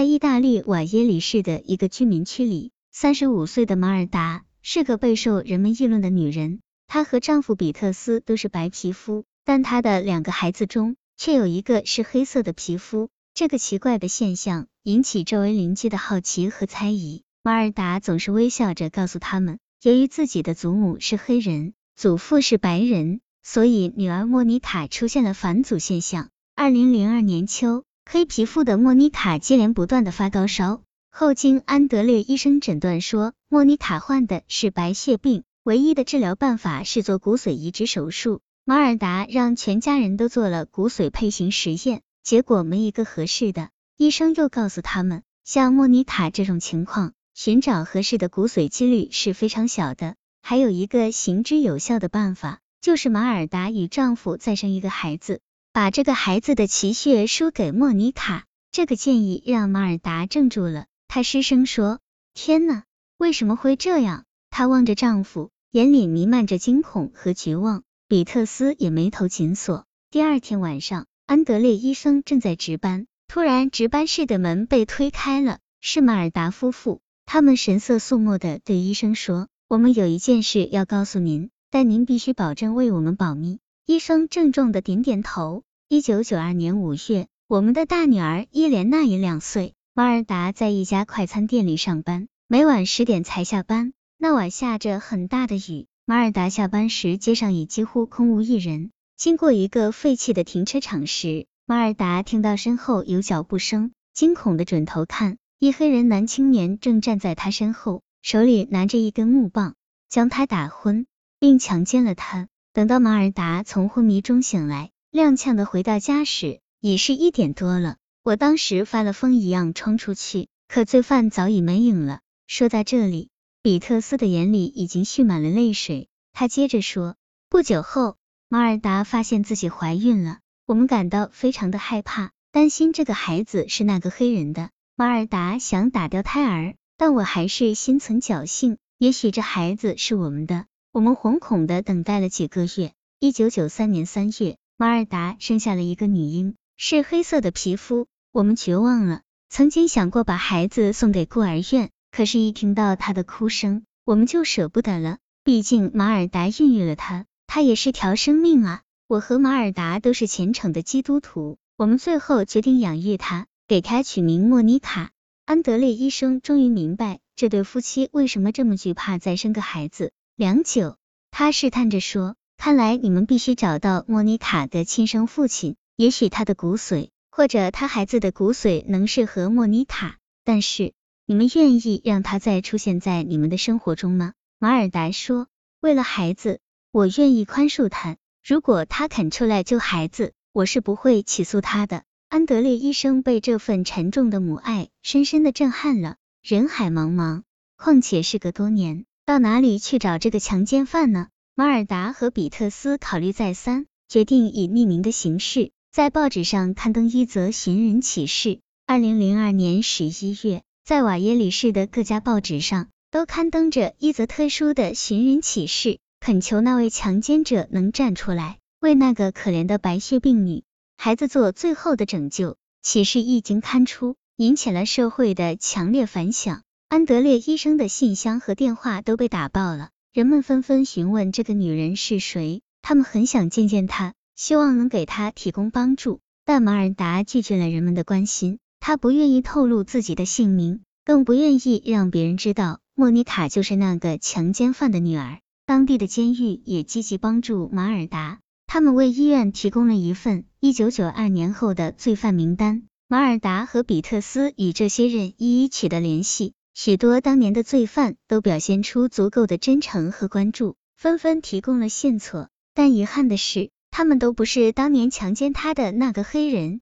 在意大利瓦耶里市的一个居民区里，三十五岁的马尔达是个备受人们议论的女人。她和丈夫比特斯都是白皮肤，但她的两个孩子中却有一个是黑色的皮肤。这个奇怪的现象引起周围邻居的好奇和猜疑。马尔达总是微笑着告诉他们，由于自己的祖母是黑人，祖父是白人，所以女儿莫妮卡出现了返祖现象。二零零二年秋，黑皮肤的莫妮卡接连不断的发高烧，后经安德烈医生诊断说，莫妮卡患的是白血病，唯一的治疗办法是做骨髓移植手术。马尔达让全家人都做了骨髓配型实验，结果没一个合适的。医生又告诉他们，像莫妮卡这种情况。寻找合适的骨髓几率是非常小的。还有一个行之有效的办法，就是马尔达与丈夫再生一个孩子，把这个孩子的脐血输给莫妮卡。这个建议让马尔达怔住了，她失声说：“天呐，为什么会这样？”她望着丈夫，眼里弥漫着惊恐和绝望。比特斯也眉头紧锁。第二天晚上，安德烈医生正在值班，突然值班室的门被推开了，是马尔达夫妇。他们神色肃穆的对医生说：“我们有一件事要告诉您，但您必须保证为我们保密。”医生郑重的点点头。一九九二年五月，我们的大女儿伊莲娜也两岁。马尔达在一家快餐店里上班，每晚十点才下班。那晚下着很大的雨，马尔达下班时，街上已几乎空无一人。经过一个废弃的停车场时，马尔达听到身后有脚步声，惊恐的转头看。一黑人男青年正站在他身后，手里拿着一根木棒，将他打昏，并强奸了他。等到马尔达从昏迷中醒来，踉跄的回到家时，已是一点多了。我当时发了疯一样冲出去，可罪犯早已没影了。说到这里，比特斯的眼里已经蓄满了泪水。他接着说，不久后，马尔达发现自己怀孕了，我们感到非常的害怕，担心这个孩子是那个黑人的。马尔达想打掉胎儿，但我还是心存侥幸，也许这孩子是我们的。我们惶恐的等待了几个月。一九九三年三月，马尔达生下了一个女婴，是黑色的皮肤。我们绝望了，曾经想过把孩子送给孤儿院，可是，一听到她的哭声，我们就舍不得了。毕竟马尔达孕育了她，她也是条生命啊。我和马尔达都是虔诚的基督徒，我们最后决定养育她。给他取名莫妮卡。安德烈医生终于明白这对夫妻为什么这么惧怕再生个孩子。良久，他试探着说：“看来你们必须找到莫妮卡的亲生父亲，也许他的骨髓或者他孩子的骨髓能适合莫妮卡。但是，你们愿意让他再出现在你们的生活中吗？”马尔达说：“为了孩子，我愿意宽恕他。如果他肯出来救孩子，我是不会起诉他的。”安德烈医生被这份沉重的母爱深深的震撼了。人海茫茫，况且事隔多年，到哪里去找这个强奸犯呢？马尔达和比特斯考虑再三，决定以匿名的形式在报纸上刊登一则寻人启事。二零零二年十一月，在瓦耶里市的各家报纸上都刊登着一则特殊的寻人启事，恳求那位强奸者能站出来，为那个可怜的白血病女。孩子做最后的拯救，启事一经刊出，引起了社会的强烈反响。安德烈医生的信箱和电话都被打爆了，人们纷纷询问这个女人是谁，他们很想见见她，希望能给她提供帮助。但马尔达拒绝了人们的关心，他不愿意透露自己的姓名，更不愿意让别人知道莫妮卡就是那个强奸犯的女儿。当地的监狱也积极帮助马尔达。他们为医院提供了一份一九九二年后的罪犯名单。马尔达和比特斯与这些人一一取得联系，许多当年的罪犯都表现出足够的真诚和关注，纷纷提供了线索。但遗憾的是，他们都不是当年强奸他的那个黑人。